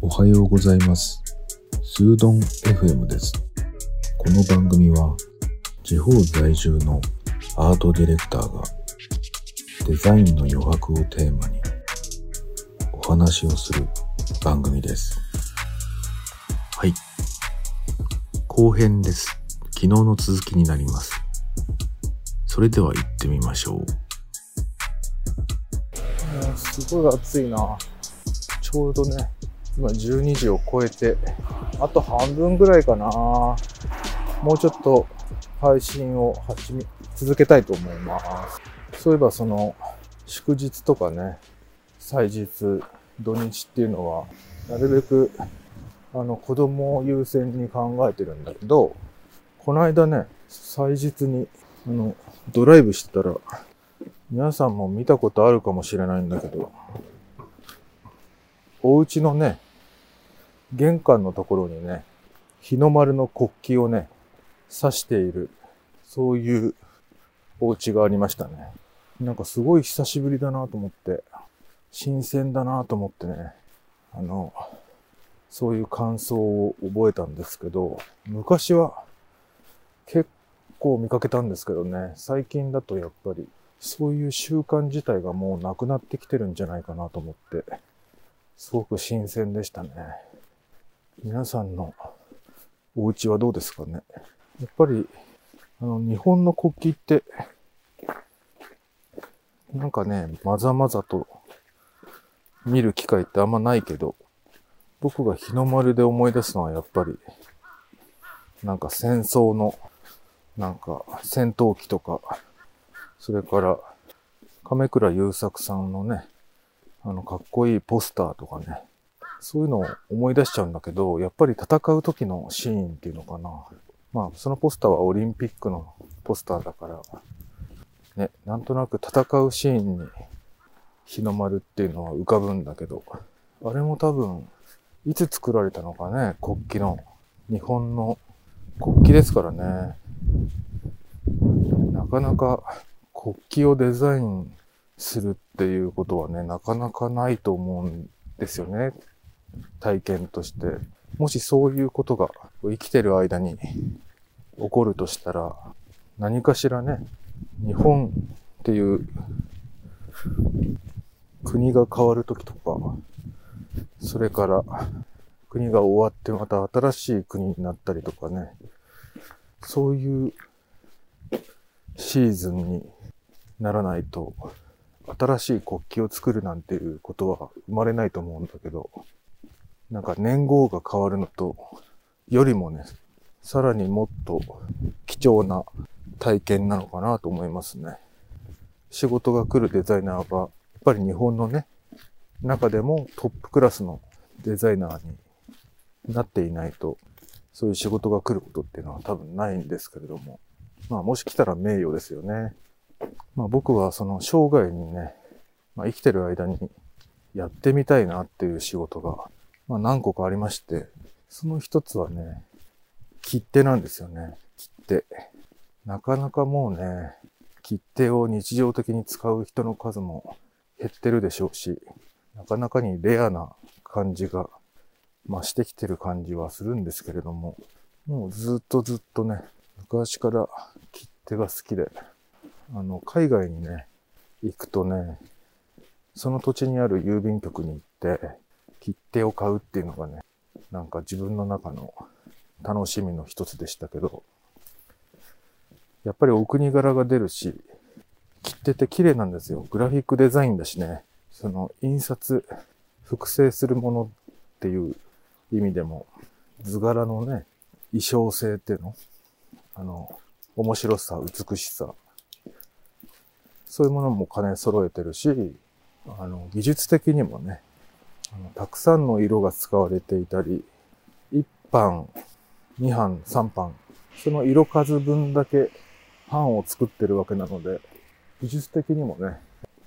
おはようございます。スードン FM です。この番組は地方在住のアートディレクターがデザインの余白をテーマにお話をする番組です。はい。後編です。昨日の続きになります。それでは行ってみましょう。すごい暑いな。ちょうどね、今12時を超えて、あと半分ぐらいかな。もうちょっと配信を始め、続けたいと思います。そういえばその、祝日とかね、祭日、土日っていうのは、なるべく、あの、子供を優先に考えてるんだけど、この間ね、祭日に、あの、ドライブしてたら、皆さんも見たことあるかもしれないんだけど、お家のね、玄関のところにね、日の丸の国旗をね、刺している、そういうお家がありましたね。なんかすごい久しぶりだなと思って、新鮮だなと思ってね、あの、そういう感想を覚えたんですけど、昔は結構見かけたんですけどね、最近だとやっぱりそういう習慣自体がもうなくなってきてるんじゃないかなと思って、すごく新鮮でしたね。皆さんのお家はどうですかね？やっぱり、あの、日本の国旗って、なんかね、まざまざと見る機会ってあんまないけど、僕が日の丸で思い出すのはやっぱり、なんか戦争の、なんか戦闘機とか、それから、亀倉優作さんのね、あの、かっこいいポスターとかね、そういうのを思い出しちゃうんだけど、やっぱり戦う時のシーンっていうのかな。まあ、そのポスターはオリンピックのポスターだから、ね、なんとなく戦うシーンに日の丸っていうのは浮かぶんだけど、あれも多分、いつ作られたのかね、国旗の、日本の国旗ですからね。なかなか国旗をデザインするっていうことはね、なかなかないと思うんですよね。体験として。もしそういうことが生きてる間に起こるとしたら、何かしらね、日本っていう国が変わるときとか、それから国が終わってまた新しい国になったりとかね、そういうシーズンにならないと、新しい国旗を作るなんていうことは生まれないと思うんだけど、なんか年号が変わるのと、よりもね、さらにもっと貴重な体験なのかなと思いますね。仕事が来るデザイナーは、やっぱり日本のね、中でもトップクラスのデザイナーになっていないと、そういう仕事が来ることっていうのは多分ないんですけれども、まあもし来たら名誉ですよね。まあ僕はその生涯にね、まあ生きてる間にやってみたいなっていう仕事が、まあ何個かありまして、その一つはね、切手なんですよね。切手。なかなかもうね、切手を日常的に使う人の数も減ってるでしょうし、なかなかにレアな感じが増してきてる感じはするんですけれども、もうずっとずっとね、昔から切手が好きで、あの、海外にね、行くとね、その土地にある郵便局に行って、切手を買うっていうのがね、なんか自分の中の楽しみの一つでしたけど、やっぱりお国柄が出るし、切手って綺麗なんですよ。グラフィックデザインだしね。その印刷、複製するものっていう意味でも、図柄のね、衣装性っていうのあの、面白さ、美しさ。そういうものも兼ね揃えてるし、あの、技術的にもね、あのたくさんの色が使われていたり、1版、2版、3版、その色数分だけ版を作ってるわけなので、技術的にもね、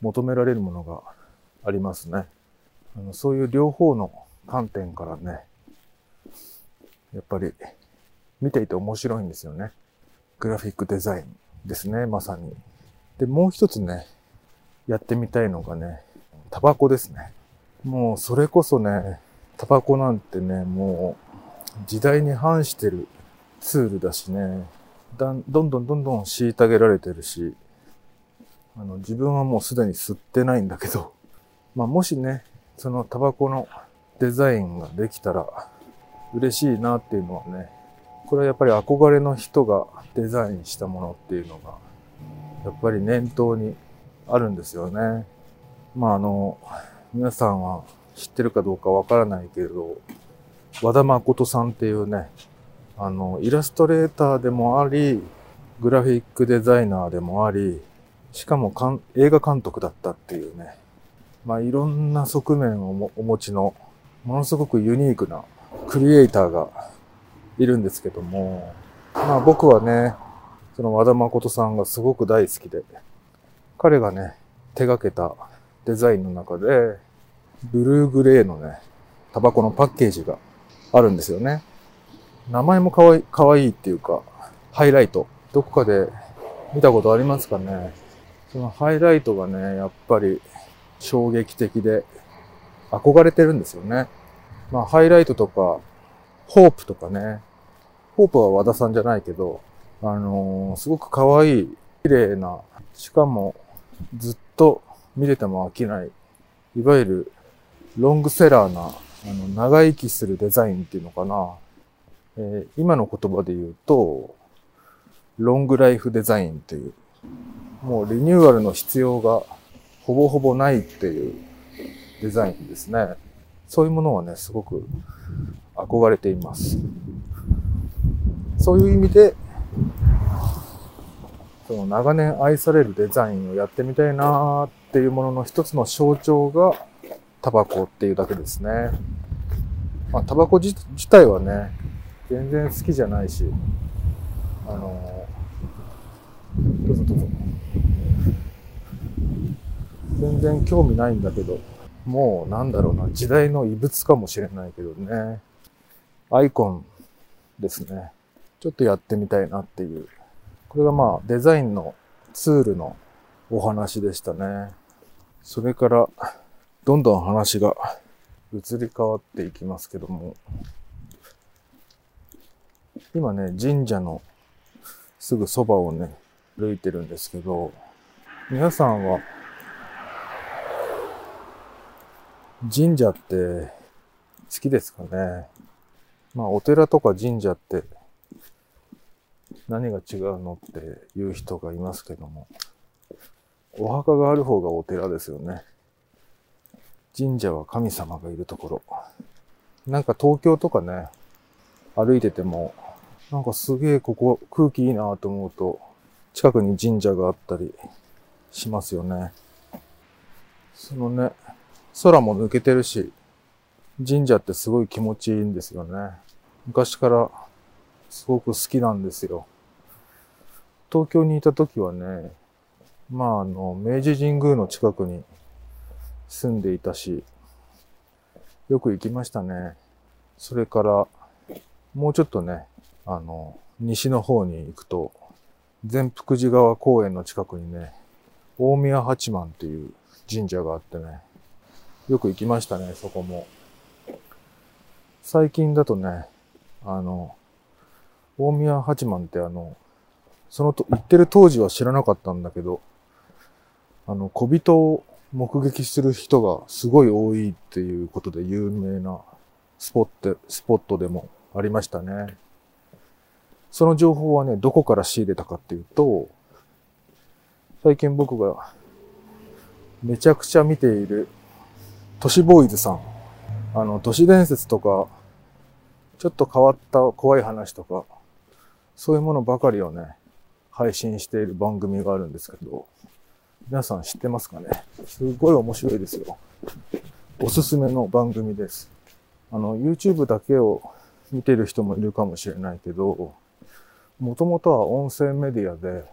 求められるものがありますね。あのそういう両方の観点からね、やっぱり見ていて面白いんですよね。グラフィックデザインですね、まさに。で、もう一つね、やってみたいのがね、タバコですね。もうそれこそね、タバコなんてね、もう時代に反してるツールだしね、だんどんどんどんどん虐げられてるし、あの、自分はもうすでに吸ってないんだけど、まあもしね、そのタバコのデザインができたら嬉しいなっていうのはね、これはやっぱり憧れの人がデザインしたものっていうのが、やっぱり念頭にあるんですよね。まああの、皆さんは知ってるかどうかわからないけれど、和田誠さんっていうね、あの、イラストレーターでもあり、グラフィックデザイナーでもあり、しかもかん映画監督だったっていうね、まあいろんな側面をお持ちの、ものすごくユニークなクリエイターがいるんですけども、まあ僕はね、その和田誠さんがすごく大好きで、彼がね、手掛けたデザインの中で、ブルーグレーのね、タバコのパッケージがあるんですよね。名前もかわいい、かわいいっていうか、ハイライト。どこかで見たことありますかねそのハイライトがね、やっぱり衝撃的で憧れてるんですよね。まあ、ハイライトとか、ホープとかね。ホープは和田さんじゃないけど、あのー、すごく可愛い、綺麗な、しかもずっと見れても飽きない、いわゆるロングセラーな、あの、長生きするデザインっていうのかな。えー、今の言葉で言うと、ロングライフデザインっていう、もうリニューアルの必要がほぼほぼないっていうデザインですね。そういうものはね、すごく憧れています。そういう意味で、その長年愛されるデザインをやってみたいなっていうものの一つの象徴がタバコっていうだけですね。まあ、タバコ自体はね、全然好きじゃないし、あのどうぞどうぞ。全然興味ないんだけど、もうなんだろうな、時代の遺物かもしれないけどね。アイコンですね。ちょっとやってみたいなっていう。これがまあデザインのツールのお話でしたね。それから、どんどん話が移り変わっていきますけども、今ね、神社のすぐそばをね、歩いてるんですけど、皆さんは神社って好きですかね？まあお寺とか神社って何が違うのって言う人がいますけども、お墓がある方がお寺ですよね。神社は神様がいるところ。なんか東京とかね、歩いてても、なんかすげえここ空気いいなと思うと、近くに神社があったりしますよね。そのね、空も抜けてるし、神社ってすごい気持ちいいんですよね。昔からすごく好きなんですよ。東京にいた時はね、まああの、明治神宮の近くに住んでいたし、よく行きましたね。それから、もうちょっとね、あの、西の方に行くと、善福寺川公園の近くにね、大宮八幡っていう神社があってね、よく行きましたね、そこも。最近だとね、あの、大宮八幡ってあの、そのと、行ってる当時は知らなかったんだけど、あの、小人を目撃する人がすごい多いっていうことで有名なスポット、スポットでもありましたね。その情報はね、どこから仕入れたかっていうと、最近僕がめちゃくちゃ見ている都市ボーイズさん。あの、都市伝説とか、ちょっと変わった怖い話とか、そういうものばかりをね、配信している番組があるんですけど、皆さん知ってますかね？すごい面白いですよ。おすすめの番組です。あの、YouTube だけを見てる人もいるかもしれないけど、もともとは音声メディアで、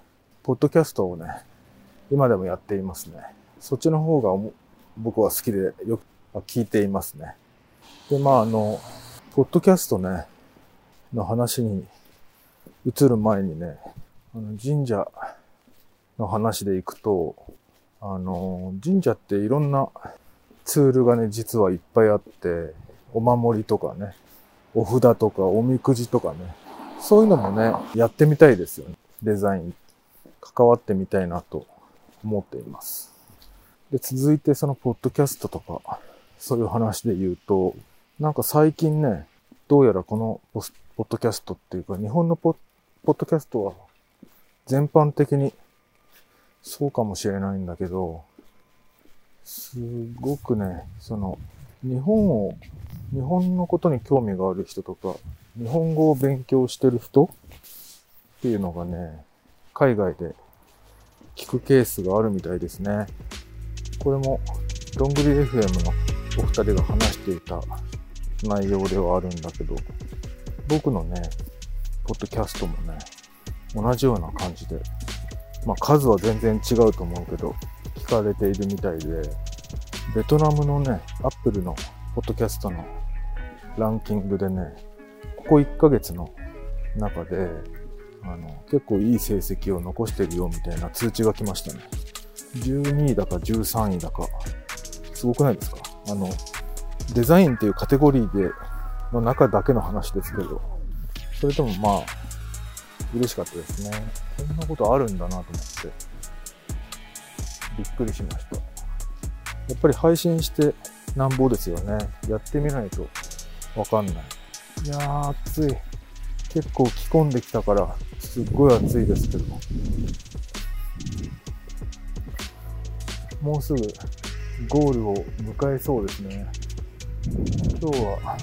ポッドキャストをね、今でもやっていますね。そっちの方が僕は好きでよく聞いていますね。で、まあ、あの、ポッドキャストね、の話に移る前にね、あの神社の話でいくと、あの、神社っていろんなツールがね、実はいっぱいあって、お守りとかね、お札とかおみくじとかね、そういうのもね、やってみたいですよね。デザイン、関わってみたいなと思っています。で、続いてそのポッドキャストとか、そういう話で言うと、なんか最近ね、どうやらこのポッドキャストっていうか、日本のポッドキャストは全般的にそうかもしれないんだけど、すごくね、その、日本を、日本のことに興味がある人とか、日本語を勉強してる人っていうのがね、海外で聞くケースがあるみたいですね。これも、どんぐり FM のお二人が話していた内容ではあるんだけど、僕のね、ポッドキャストもね、同じような感じで、まあ数は全然違うと思うけど、聞かれているみたいで、ベトナムのね、アップルのポッドキャストのランキングでね、ここ1ヶ月の中で、あの、結構いい成績を残してるよみたいな通知が来ましたね。12位だか13位だか、すごくないですか？あの、デザインっていうカテゴリーで、の中だけの話ですけど、それともまあ、嬉しかったですね。こんなことあるんだなと思って、びっくりしました。やっぱり配信してなんぼですよね。やってみないとわかんない。いやー、暑い。結構着込んできたから、すっごい暑いですけど。もうすぐゴールを迎えそうですね。今日は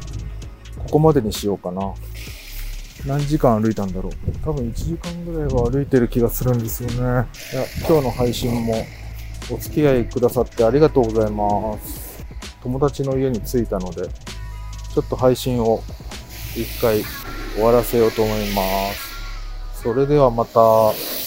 ここまでにしようかな。何時間歩いたんだろう。多分1時間ぐらいは歩いてる気がするんですよね。いや、今日の配信もお付き合いくださってありがとうございます。友達の家に着いたので、ちょっと配信を一回終わらせようと思います。それではまた。